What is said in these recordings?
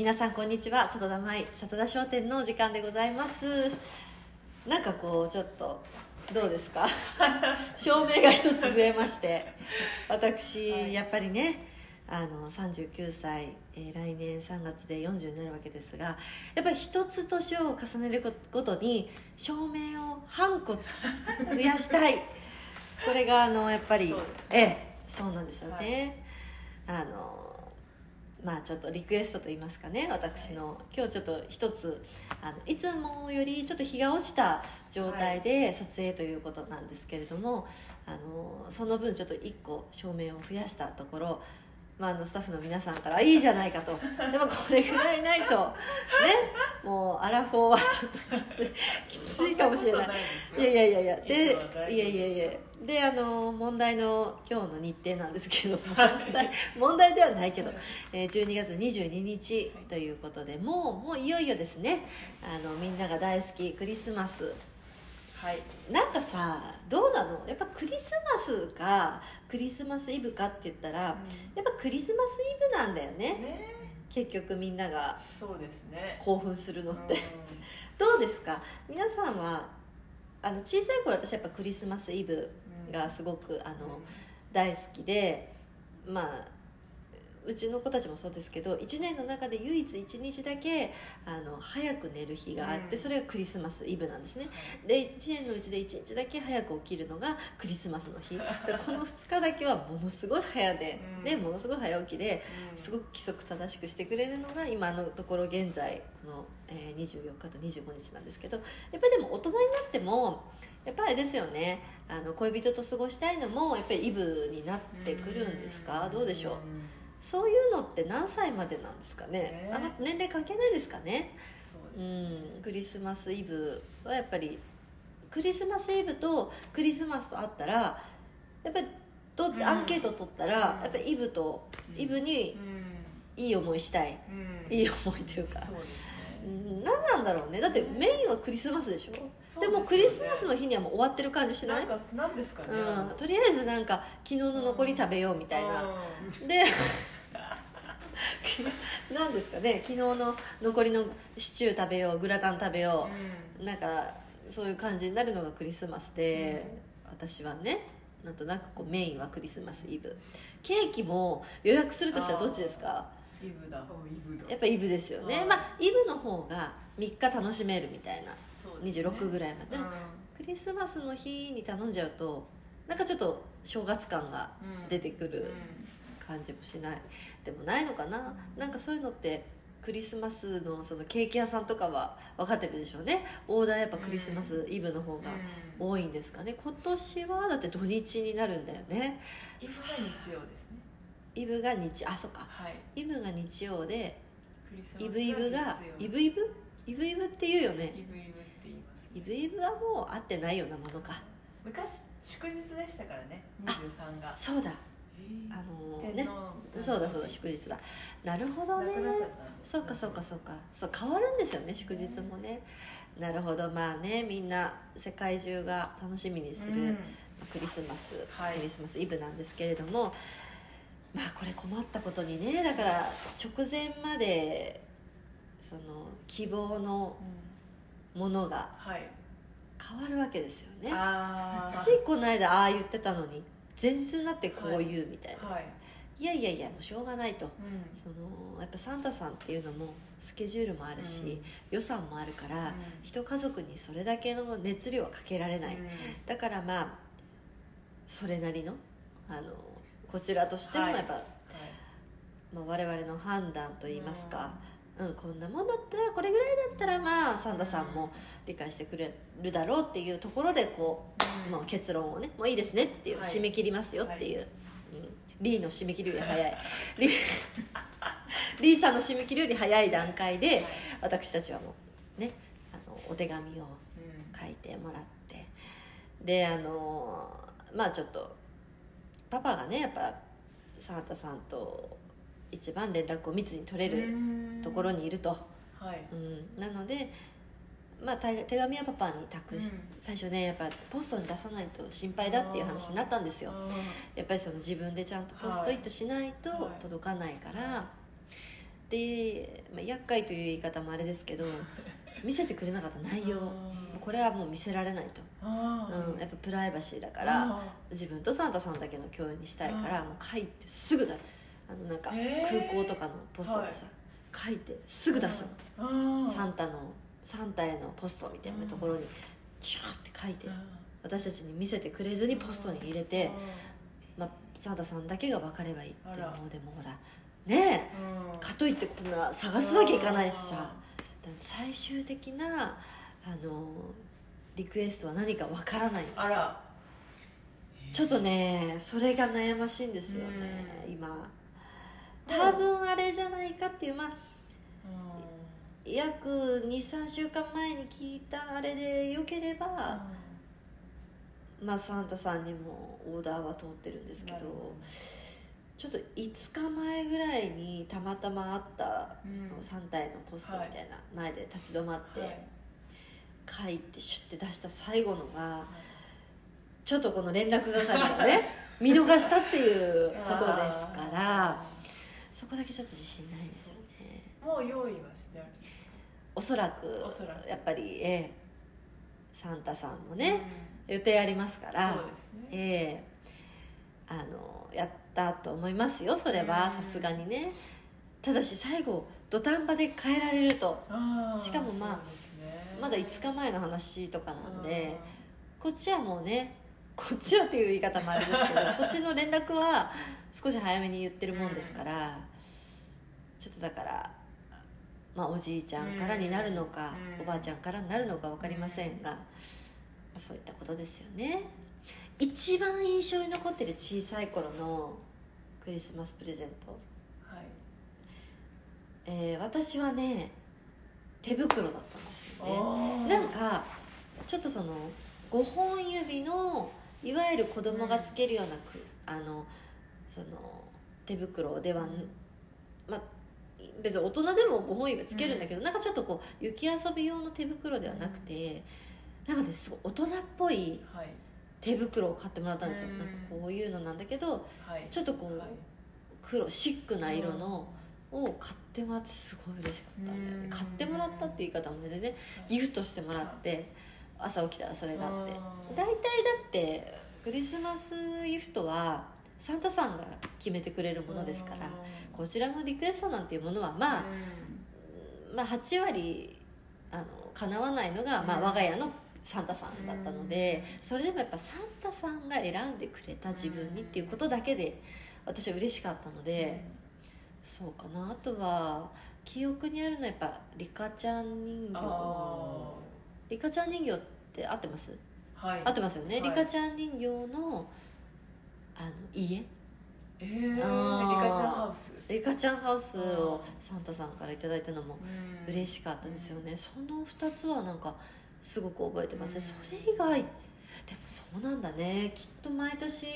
皆さんこんにちは。里田舞里田商店のお時間でございます。なんかこうちょっとどうですか？照明が一つ増えまして。私、はい。やっぱりねあの39歳、えー来年3月で40になるわけですがやっぱり一つ年を重ねるごとに照明を半個つ増やしたい。これがあのやっぱりええそうなんですよね、あのまあちょっとリクエストと言いますかね私の、今日ちょっと一つあのいつもよりちょっと日が落ちた状態で撮影ということなんですけれども、あのその分ちょっと1個照明を増やしたところまあ、あのスタッフの皆さんから「いいじゃないか」と。でもこれぐらいないとね。もうアラフォーはちょっときついきついかもしれない。いやいやいやいや。でいやいやいや。であの問題の今日の日程なんですけど問題問題ではないけど、えー12月22日ということでもうもういよいよですね。あのみんなが大好きクリスマスはい。なんかさどうなの？やっぱクリスマスかクリスマスイブかって言ったらやっぱクリスマスイブなんだよね。ね。結局みんなが。そうですね。興奮するのって、うどうですか？皆さんはあの小さい頃私やっぱクリスマスイブんがすごくあうん。の大好きでまあうちの子たちもそうですけど1年の中で唯一1日だけあの早く寝る日があって、うん。それがクリスマスイブなんですね。で1年のうちで1日だけ早く起きるのがクリスマスの日。でこの2日だけはものすごい早で、うん。でものすごい早起きでうん。すごく規則正しくしてくれるのが今のところ現在この、えー24日と25日なんですけどやっぱりでも大人になってもやっぱりですよね。あの恋人と過ごしたいのもやっぱりイブになってくるんですか、どうでしょう？そういうのって何歳までなんですかね？ね。あんま年齢関係ないですかね？そううですん。クリスマスイブはやっぱりクリスマスイブとクリスマスとあったらやっぱりどうん。アンケート取ったら、うん。やっぱりイブとイブにうん。いい思いしたい、うん。いい思いというか。そうですうね。ん何なんだろうね。だってメインはクリスマスでしょ？そうでもクリスマスの日にはもう終わってる感じしない？なんかなんですかね。うん、とりあえずなんか昨日の残り食べようみたいな、で 何ですかね？昨日の残りのシチュー食べようグラタン食べよう、なんかそういう感じになるのがクリスマスで、私はねなんとなくこうメインはクリスマスイブ。ケーキも予約するとしたらどっちですか？イブだ。やっぱイブですよね。うん。まあイブの方が3日楽しめるみたいな。ね。26ぐらいまで、でもクリスマスの日に頼んじゃうとなんかちょっと正月感がうん。出てくる感じもしない。でもないのかな。なんかそういうのってクリスマスのそのケーキ屋さんとかは分かってるでしょうね。オーダーやっぱクリスマスイブの方がうん。多いんですかね。今年はだって土日になるんだよね。イブが日曜ですねイブが日あそっか。はい。イブが日曜でイブイブがイブイブ？イブイブって言うよね。イブイブって言います。イブイブはもう合ってないようなものか。昔祝日でしたからね23が。そうだ。あのね天皇そうだそうだ祝日だ。なるほどね。そうかそうかそうか。そう変わるんですよね祝日もね。なるほど。まあねみんな世界中が楽しみにする、うん。クリスマス、はい。クリスマスイブなんですけれどもまあこれ困ったことにねだから直前までその希望のものがはい。変わるわけですよね。ああついこの間ああ言ってたのに前日になってこう言うみたいな、はい。い、やいやいやもうしょうがないと。うん。そのやっぱサンタさんっていうのもスケジュールもあるし、うん。予算もあるから、うん。一家族にそれだけの熱量はかけられない、うん。だからまあそれなりのあのこちらとしてもはい。やっぱ、はい。まあ、我々の判断といいますか、うん。こんなもんだったらこれぐらいだったらまあサンタさんも理解してくれるだろうっていうところでこう、うん。もう結論をねもういいですねっていう、はい。締め切りますよっていう、うん、リーの締め切りより早い。リー リーさんの締め切りより早い段階で私たちはもうねあのお手紙をうん。書いてもらって。であのまあちょっとパパがねやっぱサンタさんと一番連絡を密に取れるところにいると、はい。うん、なので、まあ、手手紙はパパに託し、うん。最初ねやっぱポストに出さないと心配だっていう話になったんですよ。あやっぱりその自分でちゃんとポストイットしないとはい。届かないから、で、まあ、厄介という言い方もあれですけど 見せてくれなかった内容これはもう見せられないと、うん、やっぱプライバシーだからあ自分とサンタさんだけの共有にしたいからうんもう書いてすぐだあのなんか空港とかのポストでさ、書いてすぐ出したの、ーサンタのサンタへのポストみたいなところにシューって書いてうん。私たちに見せてくれずにポストに入れて、まあ、サンタさんだけが分かればいいっていうあら。もうでもほらねうん。えかといってこんな探すわけいかないしさ。最終的なあのリクエストは何か分からないんですよ。あら。ちょっとねそれが悩ましいんですよねうん。今。多分あれじゃないかっていうまあう約23週間前に聞いたあれでよければ、ん。まあサンタさんにもオーダーは通ってるんですけどちょっと5日前ぐらいにたまたまあったうんそのサンタへのポストみたいな前で立ち止まってはい書いてシュッて出した最後のがちょっとこの連絡係がね 見逃したっていうことですからそこだけちょっと自信ないんですよね。もう用意はしてある。おそらくおそらく。やっぱり、ええサンタさんもね、予定ありますからそうですね。ええあのやったと思いますよそれはうん。さすがにね。ただし最後土壇場で変えられると。しかもまあまだ5日前の話とかなんでこっちはもうねこっちはっていう言い方もあれですけど こっちの連絡は少し早めに言ってるもんですからちょっとだから、まあ、おじいちゃんからになるのかうん。おばあちゃんからになるのか分かりませんが、まあそういったことですよね。一番印象に残ってる小さい頃のクリスマスプレゼント、はい。えー私はね手袋だったんですよねなんかちょっとその5本指のいわゆる子供がつけるようなく、あのその手袋ではん。まあ別に大人でも5本指つけるんだけど、なんかちょっとこう雪遊び用の手袋ではなくて、なんかねすごい大人っぽいはい。手袋を買ってもらったんですよ、うん。なんかこういうのなんだけどはい。ちょっとこう、はい。黒シックな色のを買ってもらってすごい嬉しかったんだよね。うん。買ってもらったって言い方も全然ねギフトしてもらって朝起きたらそれがあって。うん大体だってクリスマスギフトはサンタさんが決めてくれるものですからこちらのリクエストなんていうものはまあ、まあ8割あの叶わないのが、まあ、うん。我が家のサンタさんだったのでそれでもやっぱサンタさんが選んでくれた自分にっていうことだけで私は嬉しかったので。そうかな。あとは記憶にあるのはやっぱリカちゃん人形。あリカちゃん人形って合ってます？ーはい。合ってますよね、はい。リカちゃん人形のあの家。えー、リカちあーゃんハウス。リカちゃんハウスをサンタさんから頂いたのもうん。嬉しかったですよね、その2つはなんかすごく覚えてます。ね、うん。それ以外でもそうなんだね。きっと毎年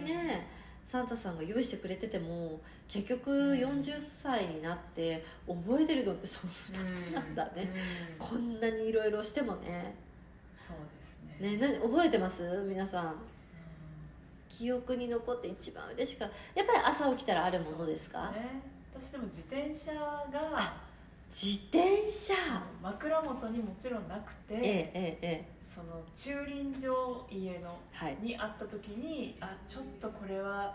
ね、サンタさんが用意してくれてても結局40歳になって覚えてるのってその2つなんだね、うん。こんなにいろいろしてもね。そうですね。ねな覚えてます？皆さん。う記憶に残って一番嬉しかった。やっぱり朝起きたらあるんものですか？ね。私でも自転車が自転車。枕元にもちろんなくて、ええええええ。その駐輪場家のはい。にあった時にあちょっとこれは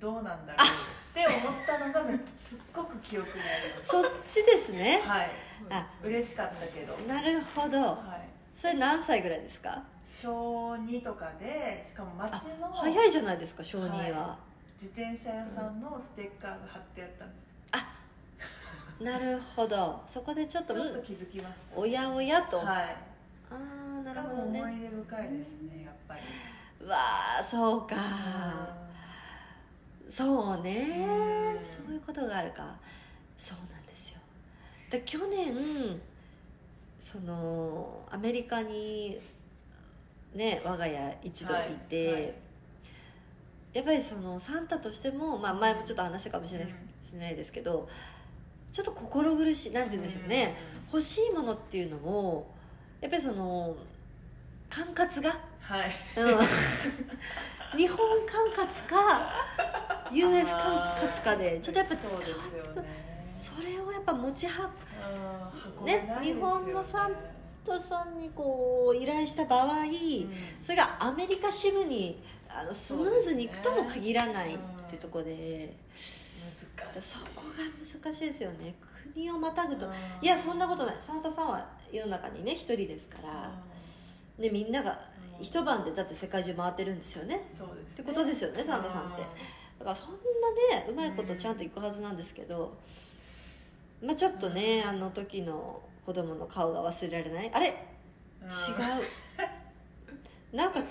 どうなんだろうって思ったのがめ すっごく記憶にあります。そっちですね。はい。あ。嬉しかったけど、なるほど。はい、それ何歳ぐらいですか？小2とかでしかも街の早いじゃないですか小児は、は自転車屋さんのステッカーが貼ってあったんです。よなるほど。そこでちょっとうんちょっと気づきました、おやおやと、はい。ああなる多ほどね。分思い出深いですねやっぱり。うわあそうか。そうね。うん。そういうことがあるか。そうなんですよ。で去年そのアメリカにね我が家一度い。て、はい。はいやっぱりそのサンタとしても、まあ、前もちょっと話したかもしれない,、しれないですけどちょっと心苦しいなんて言うんでしょうね、欲しいものっていうのをやっぱりその管轄が、はい。うん、日本管轄か US 管轄かでちょっとやっぱそうですよね。それをやっぱ持ち運うんね運べないですよ日本のサンタさんにこう依頼した場合、うん。それがアメリカ支部にあのスムーズにいくとも限らないっていうところで、そこが難しいですよね。国をまたぐと、うん。いやそんなことない。サンタさんは世の中にね一人ですから、でみんながうん。一晩でだって世界中回ってるんですよね。そうってことですよねサンタさんって。だからそんなねうまいことちゃんといくはずなんですけど、まあちょっとねあの時の子供の顔が忘れられない。あれ？違う。なんか違う。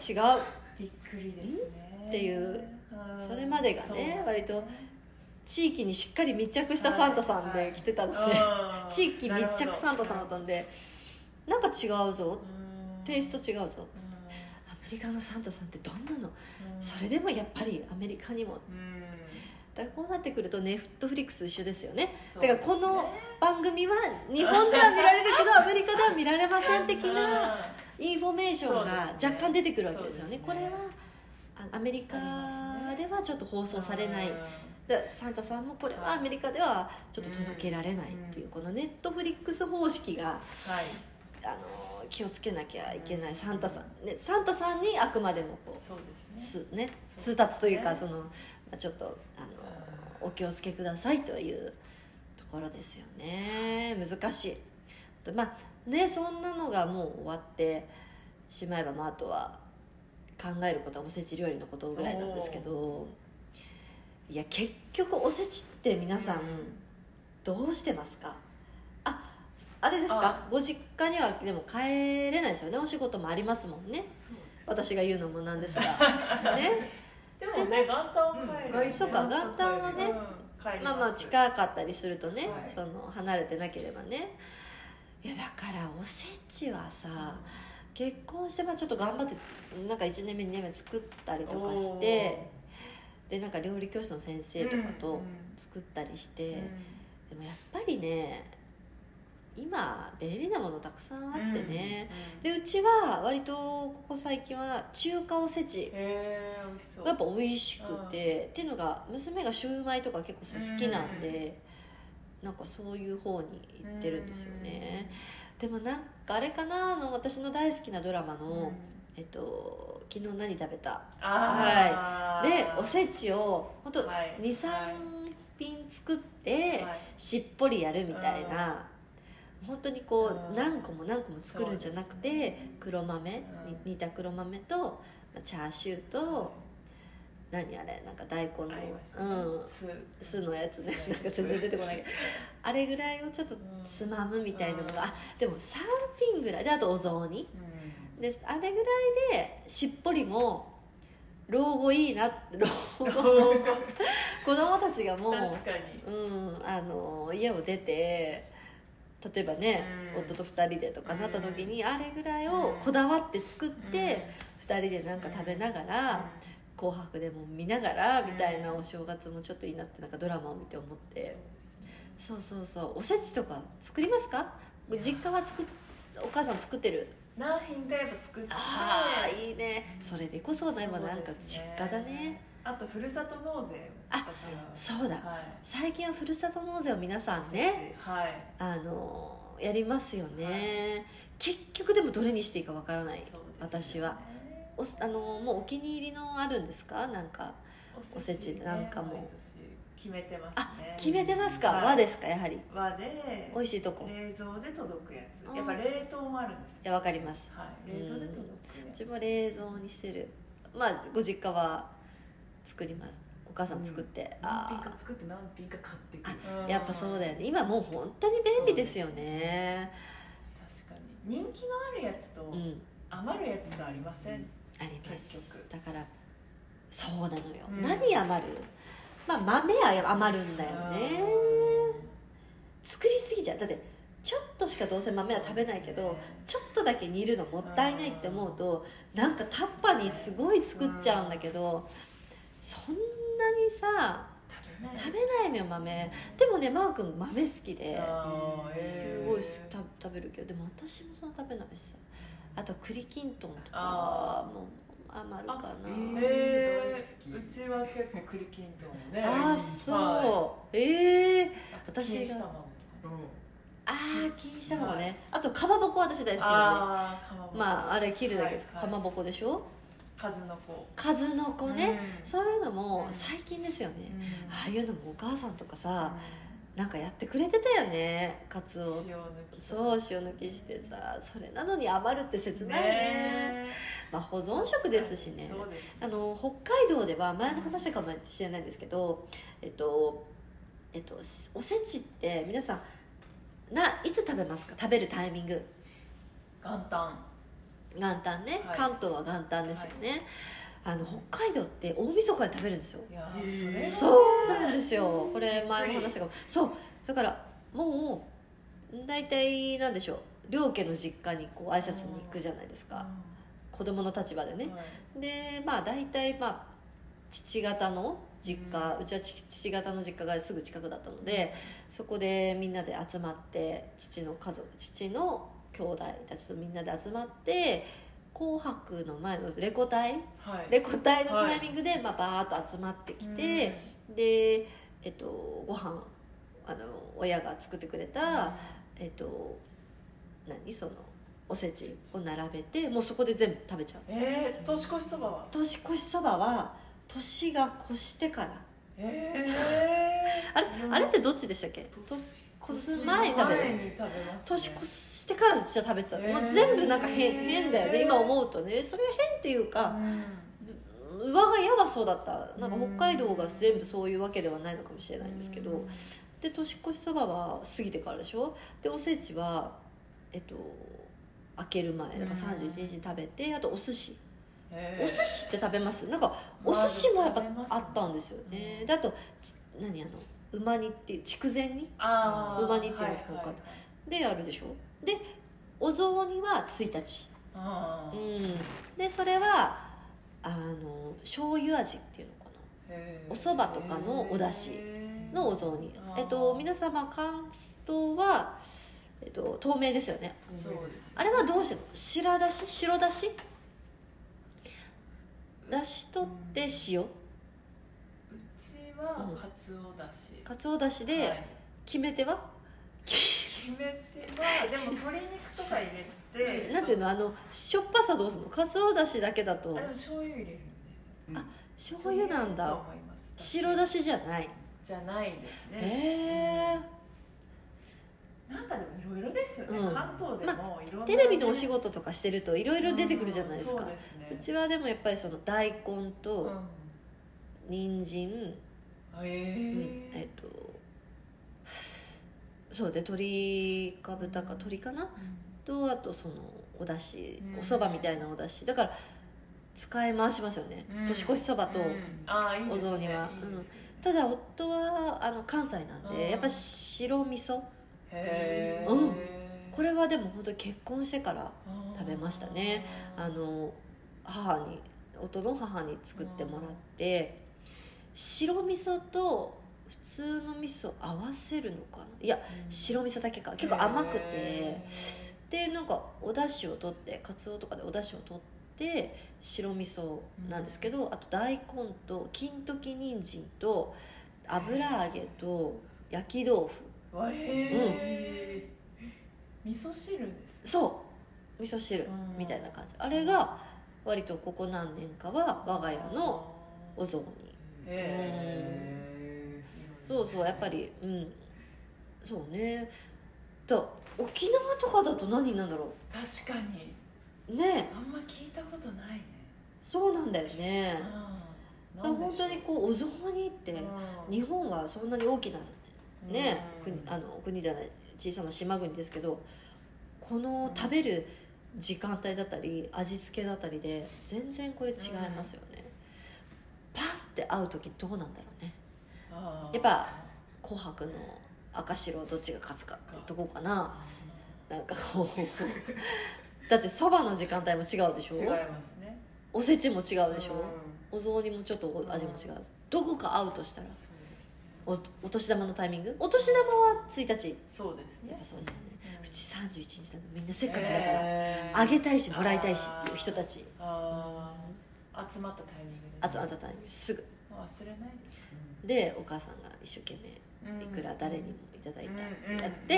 びっくりですね。っていう。うん。それまでがね。割と地域にしっかり密着したサンタさんで来てたので、うん。地域密着サンタさんだったんでなんか違うぞ。うん。テイスト違うぞ。うん。アメリカのサンタさんってどんなの？うん。それでもやっぱりアメリカにも。うん。だからこうなってくるとネットフリックス一緒ですよね。そうだからこの番組は日本では見られるけど アメリカでは見られません的なインフォメーションが若干出てくるわけですよね。そうですね。これはあアメリカではちょっと放送されないうんでサンタさんもこれはアメリカではちょっと届けられないっていうこのネットフリックス方式がはい。あの気をつけなきゃいけないサンタさん、ね、サンタさんにあくまでもこそううですね。つ、ね、通達というかね。そのまあちょっとあのお気をつけくださいというところですよね。難しい。でまあねそんなのがもう終わってしまえば、まあ、あとは考えることはおせち料理のことぐらいなんですけどいや結局おせちって皆さんどうしてますか？ああれですか？あ。ご実家にはでも帰れないですよね。お仕事もありますもんね。私が言うのもなんですが。ね。でもね元旦は帰る。うんそうか元旦はねうんまあまあ近かったりするとね、はい。その離れてなければね。いやだからおせちはさ結婚してまあちょっと頑張ってなんか1年目2年目作ったりとかしてでなんか料理教室の先生とかと作ったりして、でもやっぱりね今便利なものたくさんあってね、でうちは割とここ最近は中華おせち。へえ美味しそう。やっぱ美味しくて、っていうのが娘がシューマイとか結構好きなんで、なんかそういう方に行ってるんですよね、でもなんかあれかなあの私の大好きなドラマの、うんえっと「昨日何食べた?」あー。でおせちを本当はい。23はい品作って、はい。しっぽりやるみたいな、本当にこう、うん。何個も何個も作るんじゃなくて、ね。黒豆、うん。に煮た黒豆とまあチャーシューと、何あれ？なんか大根のね。うん。酢。酢のやつね。なんか全然出てこないけど。あれぐらいをちょっとつまむみたいなのが、あでも3品ぐらい。であとお雑煮。うんであれぐらいでしっぽりも老後いいな老後 子供たちがもううん、あの家を出て例えばね、うん。夫と2人でとかなった時に、あれぐらいをこだわって作って、2人でなんか食べながら「紅白」でも見ながらみたいなお正月もちょっといいなってなんかドラマを見て思って、そうそうそうおせちとか作りますか？実家は作っお母さん作ってる？何品かやっぱ作って。ああいいね。それでこそ今なんか実家だね。あとふるさと納税あ私は。そうだ。はい。最近はふるさと納税を皆さんねはい。あのやりますよね、結局でもどれにしていいかわからない、ね。私は。おあのもうお気に入りのあるんですか？なんかおせちなんかも決めてますあね決めてますか、はい。和ですか？やはり。和で美味しいとこ。い冷蔵で届くやつ。やっぱ冷凍もあるんですよ。やわかります。はい。冷蔵で届くやうつちも冷蔵にしてる。まあご実家は作ります。お母さん作って、何品あか作って何品か買ってくる。やっぱそうだよね。今もう本当に便利ですよね。確かに。人気のあるやつとうん。余るやつとありません、あります。結局。だからそうなのよ、うん。何余る？まあ豆は余るんだよね。作りすぎちゃう。だってちょっとしかどうせ豆は食べないけど、ちょっとだけ煮るのもったいないって思うとなんかタッパにすごい作っちゃうんだけどそんなにさ食べないのよ豆。でもねマー君豆好きですごい食べるけどでも私もそんな食べないしさ。あと栗きんとんとかあも余るかな、えー。え大好き。ー、うちは結構栗きんとんね。ああそう、はええあと私がああ錦糸卵ね。あとかまぼこ私大好きなんでまああれ切るだけです。か、はいはい。かまぼこでしょ？数の子。数の子ね、うん。そういうのもうん。最近ですよね、うん。ああいうのもお母さんとかさ、うなんかやってくれてたよねカツオ。ん塩抜きそう塩抜きしてさそれなのに余るって切ないね。ねまあ、保存食ですしね。そうです。あの北海道では前の話かもしれないんですけどえっとえっとおせちって皆さんないつ食べますか？食べるタイミング。元旦。元旦ね、はい。関東は元旦ですよね、あの北海道って大晦日に食べるんですよ。そうなんですよ。これ前も話したかも。そう。だからもう大体なんでしょう。両家の実家にこう挨拶に行くじゃないですか、子供の立場でね、はい。でまあ大体まあ父方の実家、うちは父父方の実家がすぐ近くだったので、そこでみんなで集まって父の家族父の兄弟たちとみんなで集まって「紅白」の前のレコ大はい。レコ大のタイミングで、まあ、バーッと集まってきて、で、えっと、ご飯あの親が作ってくれた、えっと何？そのおせちを並べてもうそこで全部食べちゃう。えー、年越しそばは？年越しそばは年が越してから。えー、あれ？あれってどっちでしたっけ？年越す前に食べる？年越してからうちは食べてた、へー。もう全部なんか変変だよね。今思うとね。それは変っていうか、我が家はそうだった。なんか北海道が全部そういうわけではないのかもしれないんですけど、で年越しそばは過ぎてからでしょ。でおせちはえっと開ける前。だから31日に食べてあとお寿司。えー。お寿司って食べます？なんかお寿司もやっぱあったんですよね。であと何あの馬煮っていう筑前煮？馬煮っていうんですか？はいはいであるでしょ？でお雑煮は1日うん。でそれはあの醤油味っていうのかな。お蕎麦とかのお出汁のお雑煮。えっと皆様関東は、えっと、透明ですよね。そうですあれはどうしての白だし？白だし？だし取って塩？うちはかつおだし、かつおだしはでい。決め手は、決め手はでも鶏肉とか入れて。なんていうのあのしょっぱさどうするの？かつおだしだけだと。あでも醤油入れるあ醤油なんだ。白だしじゃない。じゃないですね。へえなんかでもいろいろですよね、うん。関東でもいろんな、テレビのお仕事とかしてるといろいろ出てくるじゃないですか。うんそうですね。うちはでもやっぱりその大根うん。と人参、へええっとそうで鶏か豚か鶏かな？とあとそのお出汁。うん。お蕎麦みたいなお出汁。だから使い回しますよね、うん。年越しそばと、お雑煮は。ね。ただ夫はあの関西なんで、うん。やっぱ白味噌。へえ、うん。これはでも本当に結婚してから食べましたね。あの母に夫の母に作ってもらって白味噌と普通の味噌合わせるのかな？いや白味噌だけか。結構甘くて。へでなんかお出汁を取ってかつおとかでお出汁を取って白味噌なんですけど、あと大根と金時人参と油揚げと焼き豆腐。へえ、味噌汁ですか？そう。味噌汁うん。みたいな感じ。あれが割とここ何年かは我が家のお雑煮。へそうそうやっぱりうん。そうね。と沖縄とかだと何なんだろ確かに。うね。あんま聞いたことないね。そうなんだよね。うん。だ本当にこうお雑煮ってうん。日本はそんなに大きなね、うん。国あの国じゃない小さな島国ですけどこの食べる時間帯だったり味付けだったりで全然これ違いますよね、パンって合う時どうなんだろうねやっぱ紅白の赤白どっちが勝つかってとこかな。なんかこう。だってそばの時間帯も違うでしょ？違いますね。おせちも違うでしょ、うん。お雑煮もちょっと味も違う。どこか合うとしたら。おお年玉のタイミング？お年玉は1日。そうですね。やっぱそうですよね。うん。うち31日なのみんなせっかちだから、へー。あげたいしもらいたいしっていう人たち。あ集まったタイミングで集まったタイミング。すぐ。忘れないですでお母さんが一生懸命いくら誰にもいただいたってやって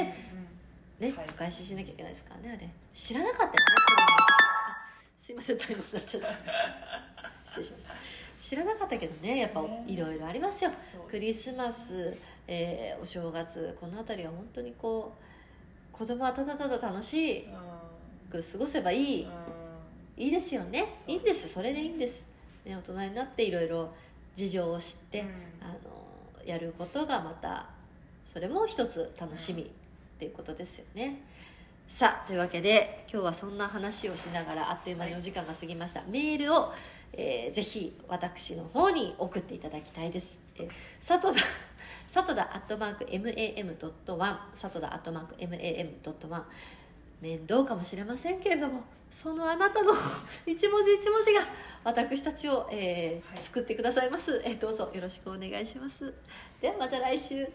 ねはい。お返ししなきゃいけないですからねあれ。知らなかったよねあすいませんタイムになっちゃった。失礼しました。知らなかったけどねやっぱね。いろいろありますよ。そうクリスマス、えーお正月この辺りは本当にこう子供はただただ楽しく過ごせばいい。いいですよね。いいんです。それでいいんです、ね、大人になっていろいろ事情を知って、うん。あのやることがまたそれも一つ楽しみっていうことですよね。さあというわけで今日はそんな話をしながらあっという間にお時間が過ぎました、メールを、えーぜひ私の方に送っていただきたいです、えー、佐藤田佐藤田アットマーク MAM.1 佐藤田アットマーク MAM.1 面倒かもしれませんけれどもそのあなたの 一文字一文字が私たちを、えーはい。救ってくださいます、えーどうぞよろしくお願いします。ではまた来週